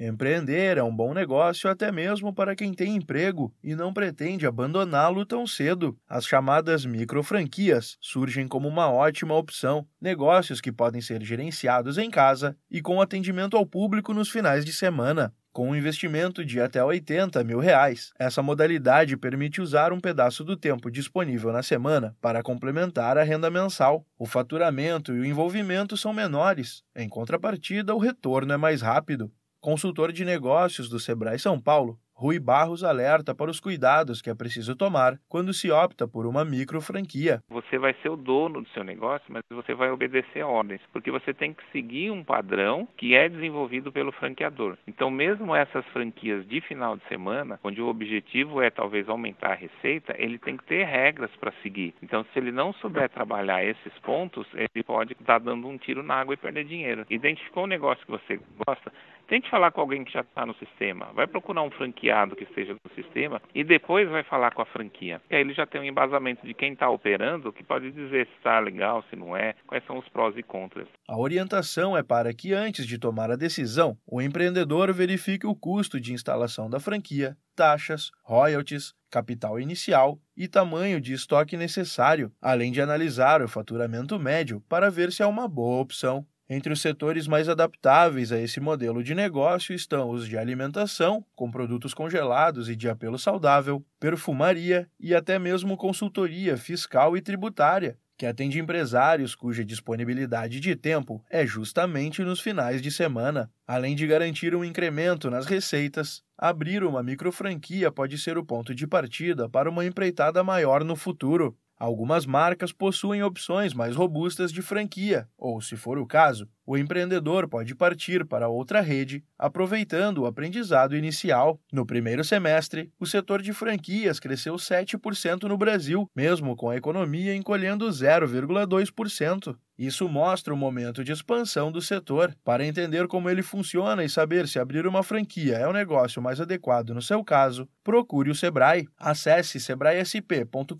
Empreender é um bom negócio até mesmo para quem tem emprego e não pretende abandoná-lo tão cedo. As chamadas microfranquias surgem como uma ótima opção, negócios que podem ser gerenciados em casa e com atendimento ao público nos finais de semana. Com um investimento de até 80 mil reais, essa modalidade permite usar um pedaço do tempo disponível na semana para complementar a renda mensal. O faturamento e o envolvimento são menores, em contrapartida, o retorno é mais rápido. Consultor de negócios do Sebrae São Paulo, Rui Barros alerta para os cuidados que é preciso tomar quando se opta por uma micro franquia. Você vai ser o dono do seu negócio, mas você vai obedecer ordens, porque você tem que seguir um padrão que é desenvolvido pelo franqueador. Então, mesmo essas franquias de final de semana, onde o objetivo é talvez aumentar a receita, ele tem que ter regras para seguir. Então, se ele não souber trabalhar esses pontos, ele pode estar dando um tiro na água e perder dinheiro. Identificou um negócio que você gosta, Tente falar com alguém que já está no sistema. Vai procurar um franqueado que esteja no sistema e depois vai falar com a franquia. E aí ele já tem um embasamento de quem está operando que pode dizer se está legal, se não é, quais são os prós e contras. A orientação é para que antes de tomar a decisão, o empreendedor verifique o custo de instalação da franquia, taxas, royalties, capital inicial e tamanho de estoque necessário, além de analisar o faturamento médio para ver se é uma boa opção. Entre os setores mais adaptáveis a esse modelo de negócio estão os de alimentação, com produtos congelados e de apelo saudável, perfumaria e até mesmo consultoria fiscal e tributária, que atende empresários cuja disponibilidade de tempo é justamente nos finais de semana. Além de garantir um incremento nas receitas, abrir uma microfranquia pode ser o ponto de partida para uma empreitada maior no futuro. Algumas marcas possuem opções mais robustas de franquia, ou, se for o caso, o empreendedor pode partir para outra rede, aproveitando o aprendizado inicial. No primeiro semestre, o setor de franquias cresceu 7% no Brasil, mesmo com a economia encolhendo 0,2%. Isso mostra o momento de expansão do setor. Para entender como ele funciona e saber se abrir uma franquia é o negócio mais adequado no seu caso, procure o Sebrae. Acesse sebraesp.com.br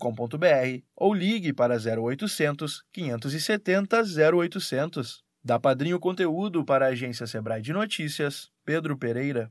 ou ligue para 0800 570 0800. Da Padrinho Conteúdo para a agência Sebrae de Notícias, Pedro Pereira.